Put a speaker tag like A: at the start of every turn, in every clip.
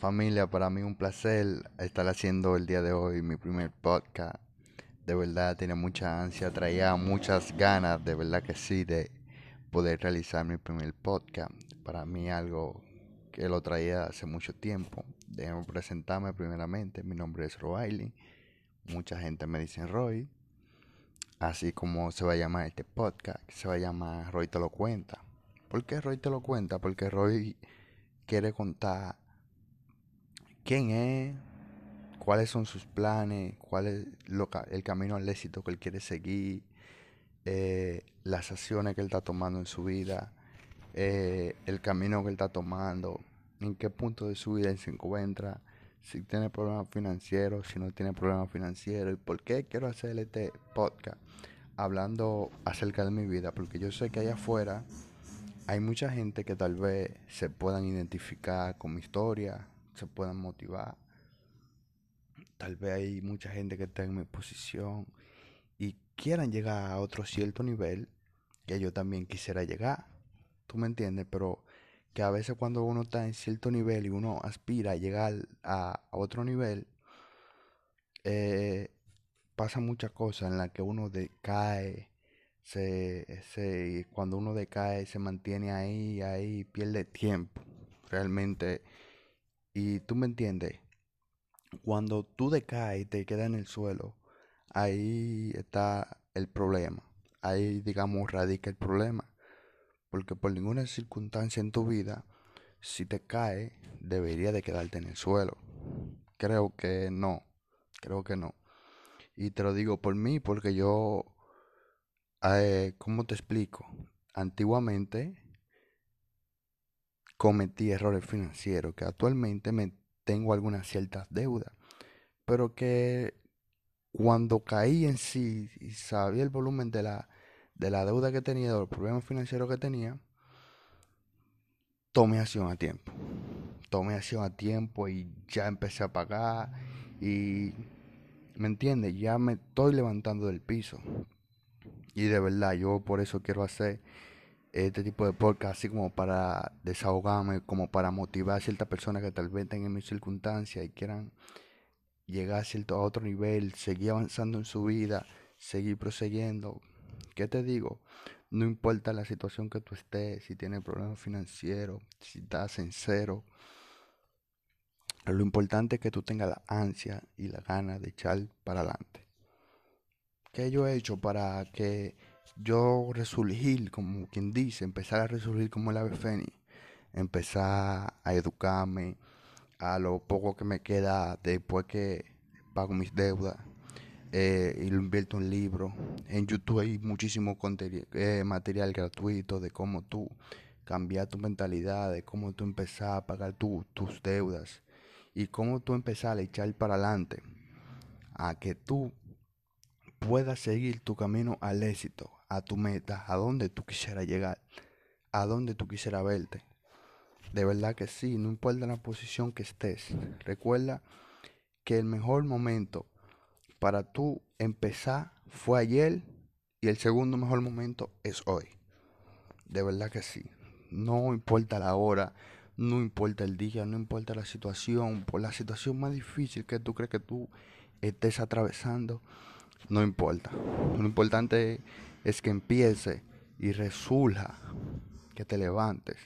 A: Familia, para mí un placer estar haciendo el día de hoy mi primer podcast. De verdad, tenía mucha ansia, traía muchas ganas, de verdad que sí, de poder realizar mi primer podcast. Para mí algo que lo traía hace mucho tiempo. Déjenme presentarme primeramente. Mi nombre es Roy. Mucha gente me dice Roy. Así como se va a llamar este podcast, se va a llamar Roy te lo cuenta. ¿Por qué Roy te lo cuenta? Porque Roy quiere contar quién es, cuáles son sus planes, cuál es el camino al éxito que él quiere seguir, eh, las acciones que él está tomando en su vida, eh, el camino que él está tomando, en qué punto de su vida él se encuentra, si tiene problemas financieros, si no tiene problemas financieros, y por qué quiero hacer este podcast hablando acerca de mi vida, porque yo sé que allá afuera hay mucha gente que tal vez se puedan identificar con mi historia, se puedan motivar. Tal vez hay mucha gente que está en mi posición y quieran llegar a otro cierto nivel que yo también quisiera llegar. ¿Tú me entiendes? Pero que a veces cuando uno está en cierto nivel y uno aspira a llegar a, otro nivel, eh, pasa muchas cosas en las que uno decae, se, se, cuando uno decae se mantiene ahí, ahí, pierde tiempo. Realmente y tú me entiendes, cuando tú decaes y te quedas en el suelo, ahí está el problema. Ahí, digamos, radica el problema. Porque por ninguna circunstancia en tu vida, si te caes, debería de quedarte en el suelo. Creo que no. Creo que no. Y te lo digo por mí, porque yo, eh, ¿cómo te explico? Antiguamente cometí errores financieros, que actualmente me tengo algunas ciertas deudas, pero que cuando caí en sí y sabía el volumen de la, de la deuda que tenía, de los problemas financieros que tenía, tomé acción a tiempo. Tomé acción a tiempo y ya empecé a pagar y, ¿me entiendes? Ya me estoy levantando del piso. Y de verdad, yo por eso quiero hacer este tipo de podcast así como para desahogarme, como para motivar a ciertas personas que tal vez tengan en mis circunstancias y quieran llegar a, cierto, a otro nivel, seguir avanzando en su vida, seguir prosiguiendo. ¿Qué te digo? No importa la situación que tú estés, si tienes problemas financieros, si estás en cero. Lo importante es que tú tengas la ansia y la gana de echar para adelante. ¿Qué yo he hecho para que yo resurgir, como quien dice, empezar a resurgir como el ave empezar a educarme a lo poco que me queda después que pago mis deudas eh, y lo invierto en libros. En YouTube hay muchísimo eh, material gratuito de cómo tú cambiar tu mentalidad, de cómo tú empezar a pagar tus deudas y cómo tú empezar a echar para adelante a que tú puedas seguir tu camino al éxito, a tu meta, a donde tú quisieras llegar, a donde tú quisieras verte. De verdad que sí, no importa la posición que estés. Recuerda que el mejor momento para tú empezar fue ayer y el segundo mejor momento es hoy. De verdad que sí. No importa la hora, no importa el día, no importa la situación, por la situación más difícil que tú crees que tú estés atravesando, no importa. Lo importante es que empiece y resurja, que te levantes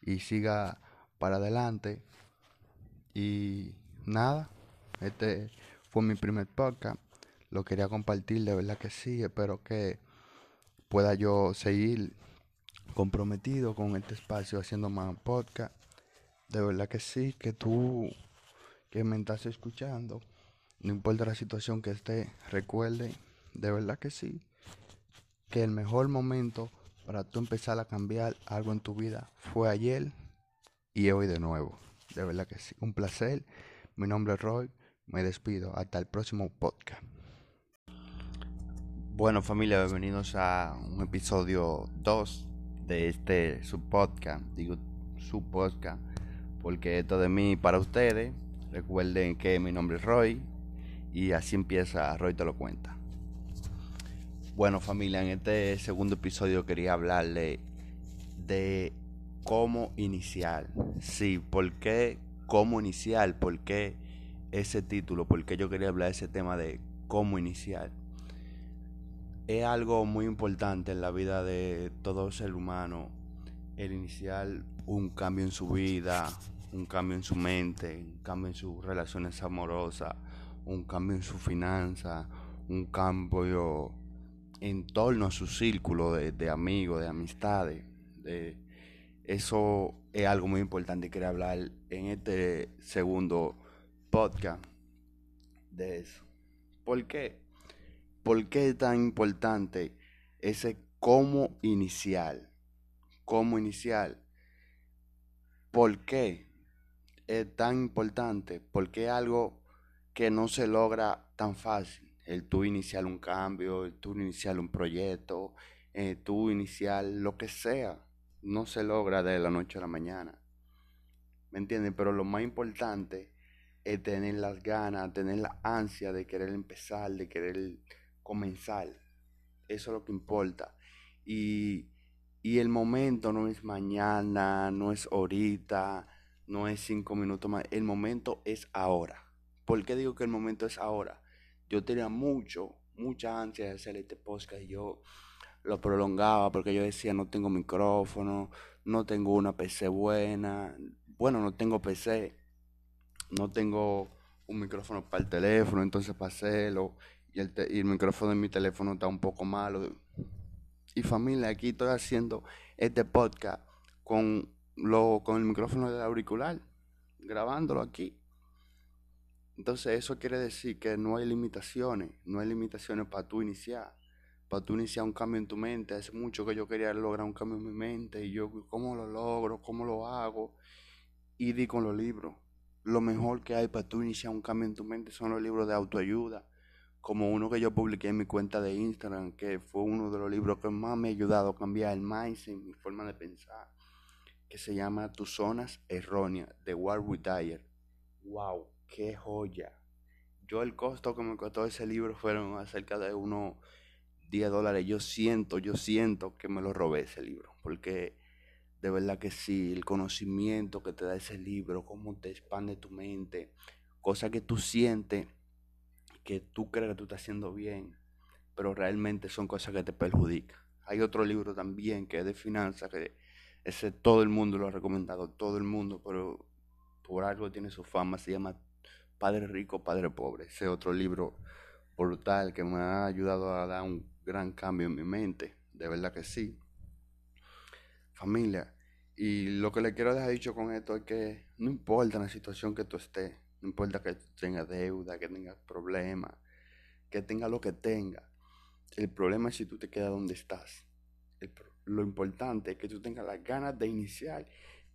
A: y siga para adelante. Y nada, este fue mi primer podcast. Lo quería compartir, de verdad que sí. Espero que pueda yo seguir comprometido con este espacio haciendo más podcast. De verdad que sí, que tú que me estás escuchando, no importa la situación que esté, recuerde, de verdad que sí, que el mejor momento para tú empezar a cambiar algo en tu vida fue ayer y hoy de nuevo. De verdad que sí. Un placer. Mi nombre es Roy. Me despido. Hasta el próximo podcast. Bueno familia, bienvenidos a un episodio 2 de este su podcast. Digo su podcast porque esto de mí para ustedes. Recuerden que mi nombre es Roy y así empieza Roy te lo cuenta. Bueno familia, en este segundo episodio quería hablarle de cómo iniciar. Sí, ¿por qué cómo iniciar, por qué ese título, por qué yo quería hablar de ese tema de cómo iniciar. Es algo muy importante en la vida de todo ser humano el iniciar un cambio en su vida, un cambio en su mente, un cambio en sus relaciones amorosas, un cambio en su finanza, un cambio en torno a su círculo de, amigos, de amistades. De, eso es algo muy importante. Quería hablar en este segundo podcast de eso. ¿Por qué? ¿Por qué es tan importante ese cómo inicial? ¿Cómo inicial? ¿Por qué es tan importante? Porque es algo que no se logra tan fácil. El tú iniciar un cambio, el tú iniciar un proyecto, el tú iniciar lo que sea, no se logra de la noche a la mañana. ¿Me entiendes? Pero lo más importante es tener las ganas, tener la ansia de querer empezar, de querer comenzar. Eso es lo que importa. Y, y el momento no es mañana, no es ahorita, no es cinco minutos más. El momento es ahora. ¿Por qué digo que el momento es ahora? Yo tenía mucho, mucha ansia de hacer este podcast y yo lo prolongaba porque yo decía no tengo micrófono, no tengo una PC buena, bueno, no tengo PC, no tengo un micrófono para el teléfono, entonces para hacerlo y el, micrófono de mi teléfono está un poco malo. Y familia, aquí estoy haciendo este podcast con, lo, con el micrófono del auricular, grabándolo aquí. Entonces eso quiere decir que no hay limitaciones, no hay limitaciones para tú iniciar, para tú iniciar un cambio en tu mente. Hace mucho que yo quería lograr un cambio en mi mente y yo, ¿cómo lo logro? ¿Cómo lo hago? Y di con los libros. Lo mejor que hay para tú iniciar un cambio en tu mente son los libros de autoayuda, como uno que yo publiqué en mi cuenta de Instagram, que fue uno de los libros que más me ha ayudado a cambiar el mindset, mi forma de pensar, que se llama Tus zonas erróneas, de Warwick Dyer. ¡Wow! Qué joya. Yo el costo que me costó ese libro fueron acerca de unos 10 dólares. Yo siento, yo siento que me lo robé ese libro. Porque de verdad que sí, el conocimiento que te da ese libro, cómo te expande tu mente, cosas que tú sientes, que tú crees que tú estás haciendo bien, pero realmente son cosas que te perjudican. Hay otro libro también que es de finanzas, que ese todo el mundo lo ha recomendado, todo el mundo, pero por algo tiene su fama, se llama Padre Rico, Padre Pobre. Ese otro libro brutal que me ha ayudado a dar un gran cambio en mi mente. De verdad que sí. Familia. Y lo que le quiero dejar dicho con esto es que no importa la situación que tú estés, no importa que tengas deuda, que tengas problemas, que tengas lo que tengas. El problema es si tú te quedas donde estás. lo importante es que tú tengas las ganas de iniciar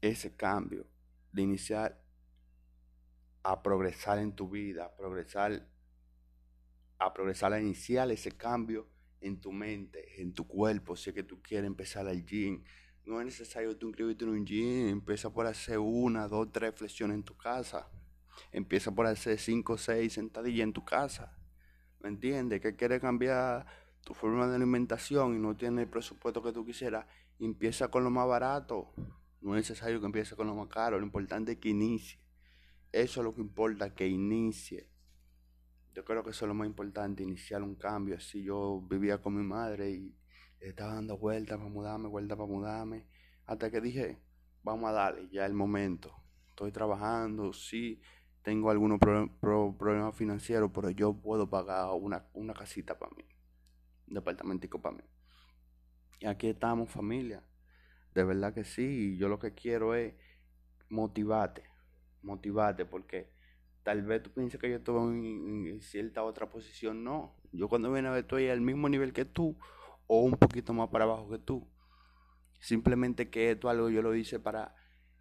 A: ese cambio, de iniciar a progresar en tu vida, a progresar, a progresar, a iniciar ese cambio en tu mente, en tu cuerpo. Si es que tú quieres empezar al gym, no es necesario tú inscribirte en un gym. Empieza por hacer una, dos, tres flexiones en tu casa. Empieza por hacer cinco, seis sentadillas en tu casa. ¿Me entiendes? Que quieres cambiar tu forma de alimentación y no tienes el presupuesto que tú quisieras. Empieza con lo más barato. No es necesario que empieces con lo más caro. Lo importante es que inicie. Eso es lo que importa, que inicie. Yo creo que eso es lo más importante, iniciar un cambio. Así yo vivía con mi madre y estaba dando vueltas para mudarme, vueltas para mudarme. Hasta que dije, vamos a darle, ya el momento. Estoy trabajando, sí, tengo algunos problemas financieros, pero yo puedo pagar una, una casita para mí, un departamentico para mí. Y aquí estamos, familia. De verdad que sí, yo lo que quiero es motivarte motivarte, porque tal vez tú pienses que yo estoy en, cierta otra posición. No, yo cuando viene a ver estoy al mismo nivel que tú o un poquito más para abajo que tú. Simplemente que esto algo yo lo hice para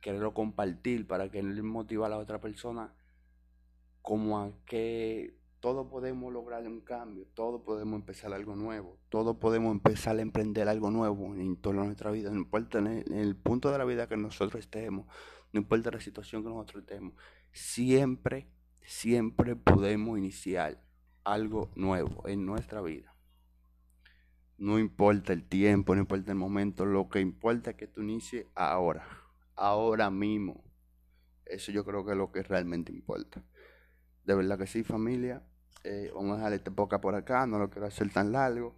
A: quererlo compartir, para que él motive a la otra persona como a que todos podemos lograr un cambio, todos podemos empezar algo nuevo, todos podemos empezar a emprender algo nuevo en toda nuestra vida, no importa en el punto de la vida que nosotros estemos, no importa la situación que nosotros estemos, siempre, siempre podemos iniciar algo nuevo en nuestra vida. No importa el tiempo, no importa el momento, lo que importa es que tú inicies ahora, ahora mismo. Eso yo creo que es lo que realmente importa. De verdad que sí, familia. Eh, vamos a dejar este podcast por acá, no lo quiero hacer tan largo.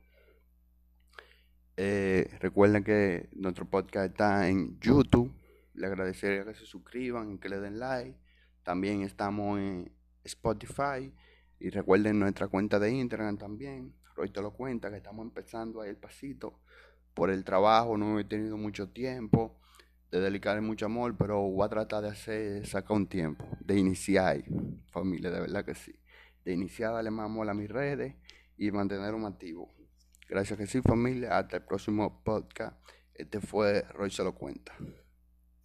A: Eh, recuerden que nuestro podcast está en YouTube. Le agradecería que se suscriban y que le den like. También estamos en Spotify. Y recuerden nuestra cuenta de Instagram también. Roy te lo cuenta que estamos empezando ahí el pasito. Por el trabajo no he tenido mucho tiempo de dedicarle mucho amor, pero voy a tratar de hacer, sacar un tiempo, de iniciar, familia, de verdad que sí. De iniciar, darle más amor a mis redes y mantenerme activo. Gracias que sí, familia. Hasta el próximo podcast. Este fue Roy Se lo cuenta.